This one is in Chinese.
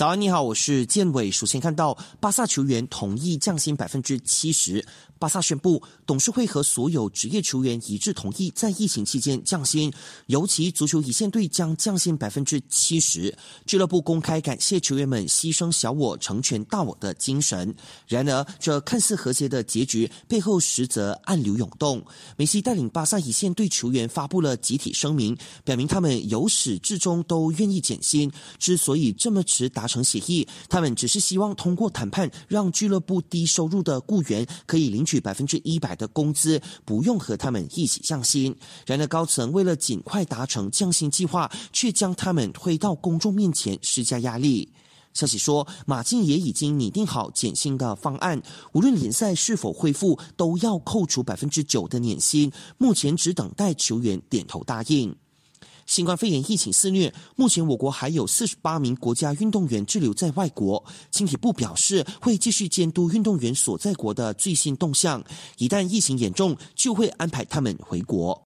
早安，你好，我是建伟。首先看到巴萨球员同意降薪百分之七十。巴萨宣布，董事会和所有职业球员一致同意在疫情期间降薪，尤其足球一线队将降薪百分之七十。俱乐部公开感谢球员们牺牲小我成全大我的精神。然而，这看似和谐的结局背后实则暗流涌动。梅西带领巴萨一线队球员发布了集体声明，表明他们由始至终都愿意减薪。之所以这么迟达成协议，他们只是希望通过谈判，让俱乐部低收入的雇员可以领取。百分之一百的工资，不用和他们一起降薪。然而，高层为了尽快达成降薪计划，却将他们推到公众面前施加压力。消息说，马竞也已经拟定好减薪的方案，无论联赛是否恢复，都要扣除百分之九的年薪。目前只等待球员点头答应。新冠肺炎疫情肆虐，目前我国还有四十八名国家运动员滞留在外国。青体部表示，会继续监督运动员所在国的最新动向，一旦疫情严重，就会安排他们回国。